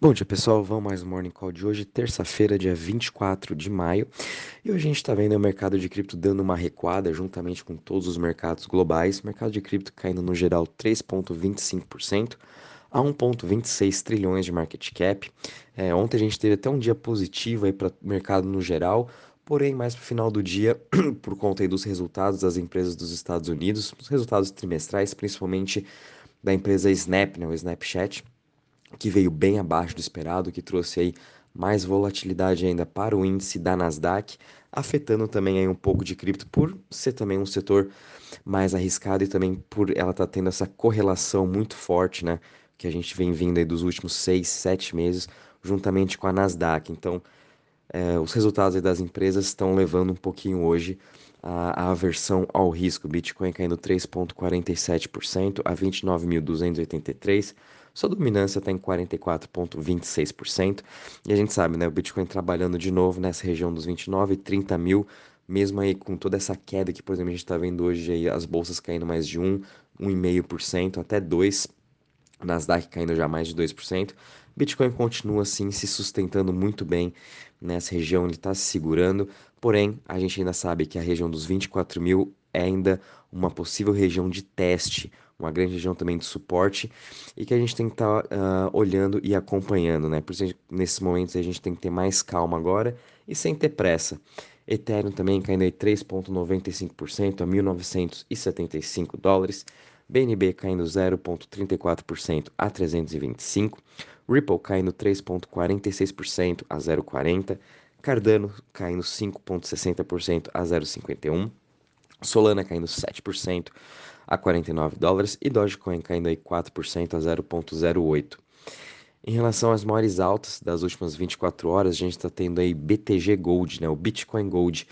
Bom dia pessoal, vamos mais um Morning Call de hoje, terça-feira, dia 24 de maio. E hoje a gente está vendo o mercado de cripto dando uma recuada juntamente com todos os mercados globais. Mercado de cripto caindo no geral 3,25% a 1,26 trilhões de market cap. É, ontem a gente teve até um dia positivo para o mercado no geral, porém mais para o final do dia, por conta dos resultados das empresas dos Estados Unidos, os resultados trimestrais, principalmente da empresa Snap, né, o Snapchat que veio bem abaixo do esperado, que trouxe aí mais volatilidade ainda para o índice da Nasdaq, afetando também aí um pouco de cripto por ser também um setor mais arriscado e também por ela estar tá tendo essa correlação muito forte, né, que a gente vem vindo aí dos últimos seis, sete meses, juntamente com a Nasdaq. Então, é, os resultados das empresas estão levando um pouquinho hoje a, a aversão ao risco. Bitcoin caindo 3,47% a 29.283 sua dominância está em 44,26%. E a gente sabe, né? O Bitcoin trabalhando de novo nessa região dos 29 e 30 mil, mesmo aí com toda essa queda que, por exemplo, a gente está vendo hoje aí as bolsas caindo mais de 1, 1,5%, até 2%. Nasdaq caindo já mais de 2%. Bitcoin continua assim se sustentando muito bem nessa região, ele está se segurando, porém a gente ainda sabe que a região dos 24 mil é ainda uma possível região de teste, uma grande região também de suporte e que a gente tem que estar tá, uh, olhando e acompanhando, né? Por isso, nesses momentos a gente tem que ter mais calma agora e sem ter pressa. Ethereum também caindo aí 3,95% a 1.975 dólares. BNB caindo 0,34% a 325. Ripple caindo 3,46% a 0,40. Cardano caindo 5,60% a 0,51. Solana caindo 7% a 49 dólares e Dogecoin caindo aí 4% a 0,08. Em relação às maiores altas das últimas 24 horas, a gente está tendo aí BTG Gold, né, o Bitcoin Gold,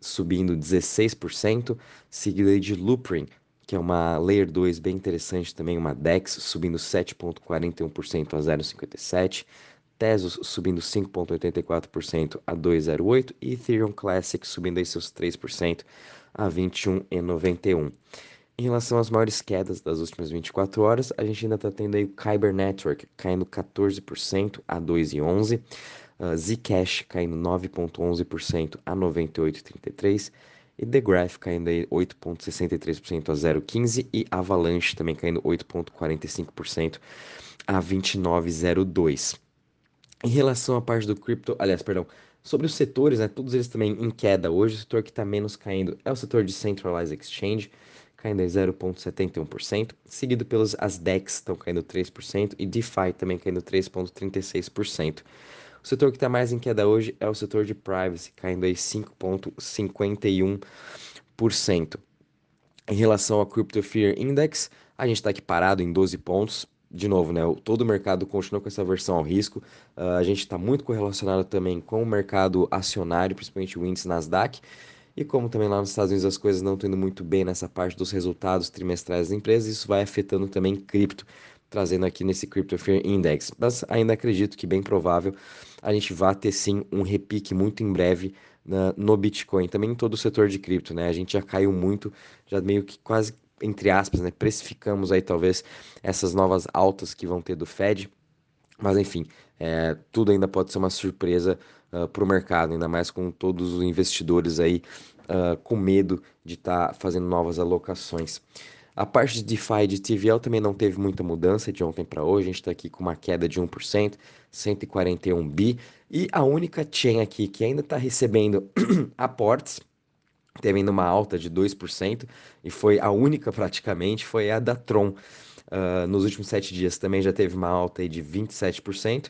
subindo 16%, seguido aí de Loopring, que é uma Layer 2 bem interessante também, uma DEX, subindo 7,41% a 0,57%, Tesos subindo 5,84% a 2,08% e Ethereum Classic subindo aí seus 3% a 21,91%. Em relação às maiores quedas das últimas 24 horas, a gente ainda está tendo aí o Kyber Network caindo 14% a 2,11%, uh, Zcash caindo 9,11% a 98,33%, e The Graph caindo aí 8,63% a 0,15% e Avalanche também caindo 8,45% a 29,02%. Em relação à parte do cripto, aliás, perdão, sobre os setores, né, todos eles também em queda hoje, o setor que está menos caindo é o setor de Centralized Exchange, caindo em 0,71%, seguido pelos as DEX estão caindo 3% e DeFi também caindo 3,36%. O setor que está mais em queda hoje é o setor de privacy, caindo aí 5,51%. Em relação ao Crypto Fear Index, a gente está aqui parado em 12 pontos. De novo, né, todo o mercado continua com essa versão ao risco. Uh, a gente está muito correlacionado também com o mercado acionário, principalmente o índice Nasdaq. E como também lá nos Estados Unidos as coisas não estão indo muito bem nessa parte dos resultados trimestrais das empresas, isso vai afetando também cripto, trazendo aqui nesse Crypto Fear Index. Mas ainda acredito que bem provável a gente vá ter sim um repique muito em breve na, no Bitcoin, também em todo o setor de cripto, né? A gente já caiu muito, já meio que quase entre aspas, né, precificamos aí talvez essas novas altas que vão ter do Fed. Mas enfim, é, tudo ainda pode ser uma surpresa uh, para o mercado, ainda mais com todos os investidores aí uh, com medo de estar tá fazendo novas alocações. A parte de DeFi de TVL também não teve muita mudança de ontem para hoje. A gente está aqui com uma queda de 1%, 141 bi. E a única chain aqui que ainda está recebendo aportes, teve ainda uma alta de 2%, e foi a única praticamente, foi a da Tron. Uh, nos últimos sete dias também já teve uma alta de 27%,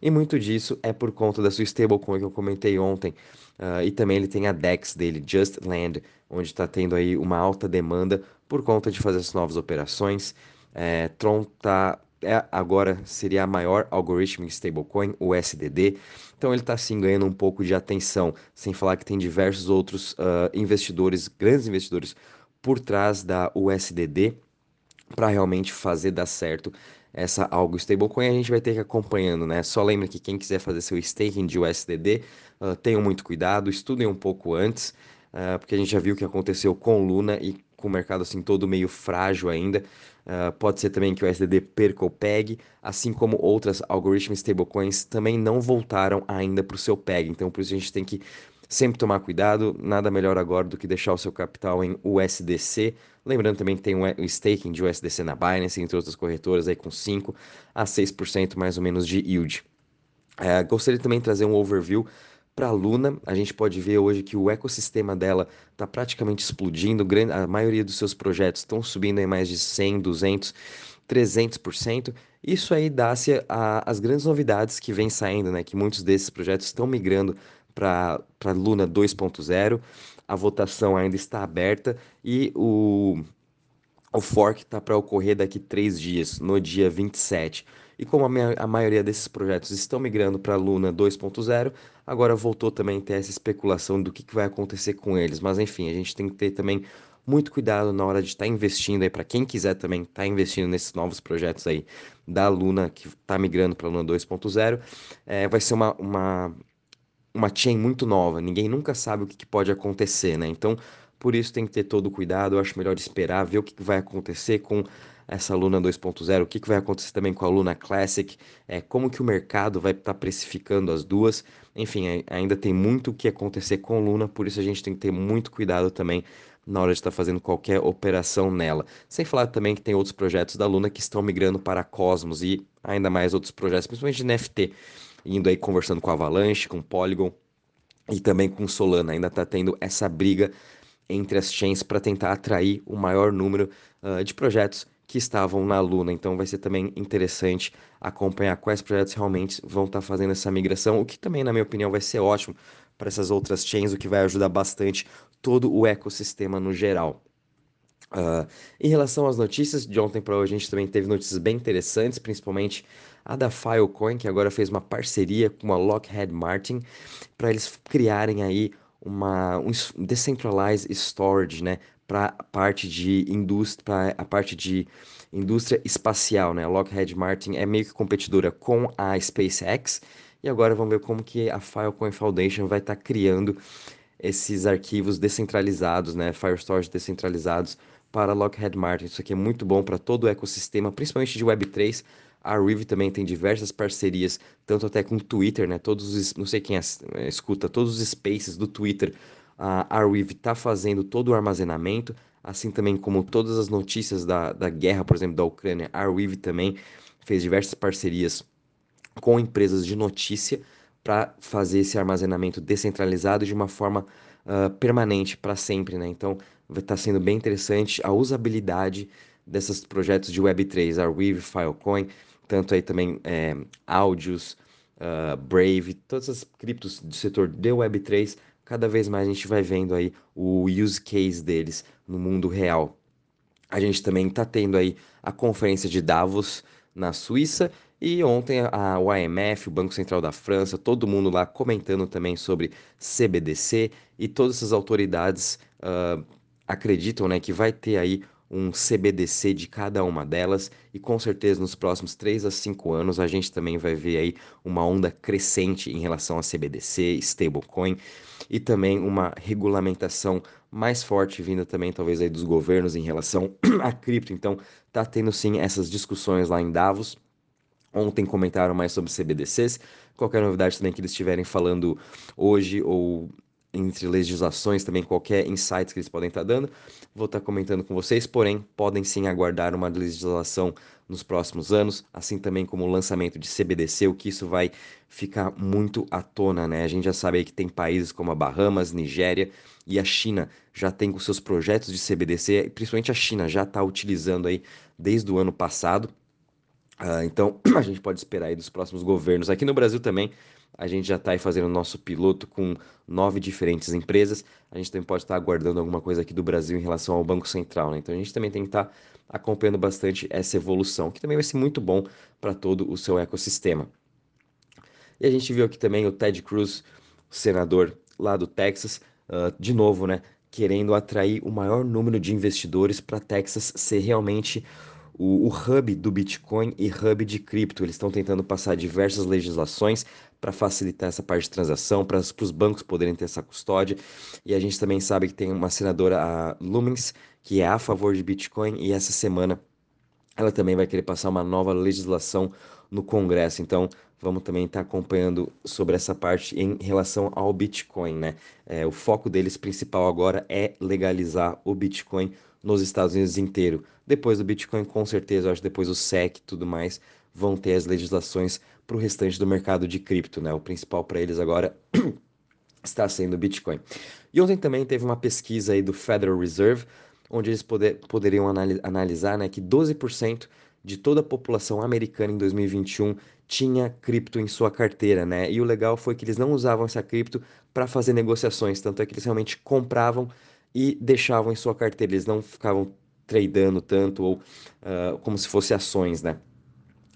e muito disso é por conta da sua stablecoin que eu comentei ontem, uh, e também ele tem a DEX dele, Just Land, onde está tendo aí uma alta demanda por conta de fazer as novas operações. É, Tron tá é, agora seria a maior algoritmo stablecoin, o SDD. Então ele está sim ganhando um pouco de atenção, sem falar que tem diversos outros uh, investidores, grandes investidores, por trás da USDD para realmente fazer dar certo essa algo stablecoin, a gente vai ter que ir acompanhando, né? Só lembra que quem quiser fazer seu staking de USDD, uh, tenham muito cuidado, estudem um pouco antes, uh, porque a gente já viu o que aconteceu com Luna e com o mercado assim todo meio frágil ainda. Uh, pode ser também que o USDD perca ou pegue, assim como outras algoritmos stablecoins também não voltaram ainda para o seu PEG. Então, por isso a gente tem que sempre tomar cuidado. Nada melhor agora do que deixar o seu capital em USDC. Lembrando também que tem o staking de USDC na Binance, entre outras corretoras, aí com 5 a 6% mais ou menos de yield. Uh, gostaria também de trazer um overview para a Luna, a gente pode ver hoje que o ecossistema dela está praticamente explodindo, a maioria dos seus projetos estão subindo em mais de 100, 200, 300%. Isso aí dá-se às grandes novidades que vem saindo, né? Que muitos desses projetos estão migrando para Luna 2.0. A votação ainda está aberta e o, o fork está para ocorrer daqui três dias, no dia 27. E como a, minha, a maioria desses projetos estão migrando para Luna 2.0, agora voltou também a ter essa especulação do que, que vai acontecer com eles. Mas enfim, a gente tem que ter também muito cuidado na hora de estar tá investindo aí, para quem quiser também estar tá investindo nesses novos projetos aí da Luna, que está migrando para Luna 2.0, é, vai ser uma, uma, uma chain muito nova, ninguém nunca sabe o que, que pode acontecer, né? Então, por isso tem que ter todo o cuidado, eu acho melhor esperar, ver o que, que vai acontecer com essa Luna 2.0, o que, que vai acontecer também com a Luna Classic, é, como que o mercado vai estar tá precificando as duas. Enfim, ainda tem muito o que acontecer com Luna, por isso a gente tem que ter muito cuidado também na hora de estar tá fazendo qualquer operação nela. Sem falar também que tem outros projetos da Luna que estão migrando para Cosmos e ainda mais outros projetos, principalmente de NFT, indo aí conversando com Avalanche, com Polygon e também com Solana. Ainda está tendo essa briga entre as chains para tentar atrair o maior número uh, de projetos que estavam na Luna. Então vai ser também interessante acompanhar quais projetos realmente vão estar tá fazendo essa migração, o que também, na minha opinião, vai ser ótimo para essas outras chains, o que vai ajudar bastante todo o ecossistema no geral. Uh, em relação às notícias, de ontem para hoje a gente também teve notícias bem interessantes, principalmente a da Filecoin, que agora fez uma parceria com a Lockheed Martin para eles criarem aí uma um decentralized storage, né, para a parte de indústria, a parte de indústria espacial, né? A Lockheed Martin é meio que competidora com a SpaceX e agora vamos ver como que a Filecoin Foundation vai estar tá criando esses arquivos descentralizados, né? Fire Storage descentralizados para Lockheed Martin. Isso aqui é muito bom para todo o ecossistema, principalmente de Web3. A Rive também tem diversas parcerias, tanto até com o Twitter, né? Todos os, não sei quem é, escuta, todos os spaces do Twitter a Arweave está fazendo todo o armazenamento, assim também como todas as notícias da, da guerra, por exemplo, da Ucrânia. A Arweave também fez diversas parcerias com empresas de notícia para fazer esse armazenamento descentralizado de uma forma uh, permanente para sempre, né? Então, vai estar tá sendo bem interessante a usabilidade desses projetos de Web3, Arweave, Filecoin, tanto aí também é, áudios, uh, Brave, todas as criptos do setor de Web3 cada vez mais a gente vai vendo aí o use case deles no mundo real. A gente também está tendo aí a conferência de Davos na Suíça e ontem a, o IMF, o Banco Central da França, todo mundo lá comentando também sobre CBDC e todas essas autoridades uh, acreditam né, que vai ter aí um CBDC de cada uma delas e com certeza nos próximos 3 a 5 anos a gente também vai ver aí uma onda crescente em relação a CBDC, stablecoin e também uma regulamentação mais forte vinda também talvez aí dos governos em relação a cripto. Então tá tendo sim essas discussões lá em Davos. Ontem comentaram mais sobre CBDCs. Qualquer novidade também que eles estiverem falando hoje ou entre legislações, também qualquer insights que eles podem estar dando, vou estar comentando com vocês, porém, podem sim aguardar uma legislação nos próximos anos, assim também como o lançamento de CBDC, o que isso vai ficar muito à tona, né? A gente já sabe que tem países como a Bahamas, Nigéria e a China já tem com seus projetos de CBDC, principalmente a China já está utilizando aí desde o ano passado. Uh, então, a gente pode esperar aí dos próximos governos. Aqui no Brasil também, a gente já está aí fazendo o nosso piloto com nove diferentes empresas. A gente também pode estar tá aguardando alguma coisa aqui do Brasil em relação ao Banco Central, né? Então a gente também tem que estar tá acompanhando bastante essa evolução, que também vai ser muito bom para todo o seu ecossistema. E a gente viu aqui também o Ted Cruz, senador lá do Texas, uh, de novo, né? Querendo atrair o maior número de investidores para Texas ser realmente o, o, hub do Bitcoin e hub de cripto. Eles estão tentando passar diversas legislações para facilitar essa parte de transação, para os bancos poderem ter essa custódia. E a gente também sabe que tem uma senadora, a Lumens, que é a favor de Bitcoin, e essa semana ela também vai querer passar uma nova legislação no Congresso. Então, vamos também estar acompanhando sobre essa parte em relação ao Bitcoin, né? É, o foco deles principal agora é legalizar o Bitcoin nos Estados Unidos inteiro. Depois do Bitcoin, com certeza, eu acho depois o SEC e tudo mais vão ter as legislações para o restante do mercado de cripto, né? O principal para eles agora está sendo o Bitcoin. E ontem também teve uma pesquisa aí do Federal Reserve, onde eles poder, poderiam analisar né, que 12% de toda a população americana em 2021 tinha cripto em sua carteira, né? E o legal foi que eles não usavam essa cripto para fazer negociações, tanto é que eles realmente compravam e deixavam em sua carteira, eles não ficavam tradando tanto ou uh, como se fosse ações, né?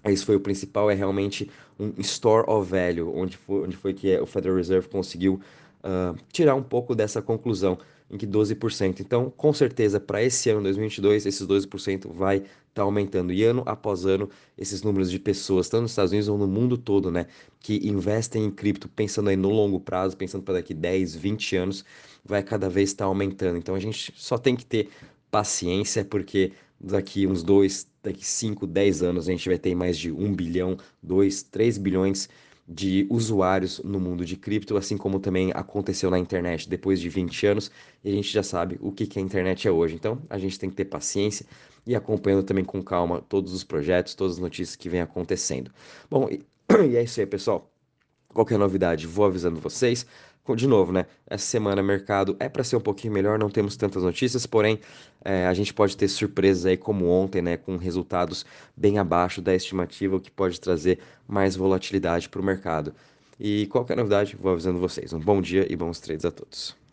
Esse foi o principal, é realmente um store of value, onde foi, onde foi que o Federal Reserve conseguiu uh, tirar um pouco dessa conclusão, em que 12%. Então, com certeza, para esse ano 2022, esses 12% vai estar tá aumentando. E ano após ano, esses números de pessoas, tanto nos Estados Unidos ou no mundo todo, né, que investem em cripto, pensando aí no longo prazo, pensando para daqui 10, 20 anos, vai cada vez estar tá aumentando. Então, a gente só tem que ter paciência, porque daqui uns 2, daqui 5, 10 anos, a gente vai ter mais de 1 bilhão, 2, 3 bilhões de usuários no mundo de cripto, assim como também aconteceu na internet depois de 20 anos, e a gente já sabe o que, que a internet é hoje. Então, a gente tem que ter paciência e acompanhando também com calma todos os projetos, todas as notícias que vêm acontecendo. Bom, e, e é isso aí, pessoal. Qualquer novidade, vou avisando vocês de novo, né? Essa semana mercado é para ser um pouquinho melhor, não temos tantas notícias, porém é, a gente pode ter surpresas aí como ontem, né? Com resultados bem abaixo da estimativa, o que pode trazer mais volatilidade para o mercado. E qualquer novidade, vou avisando vocês. Um bom dia e bons trades a todos.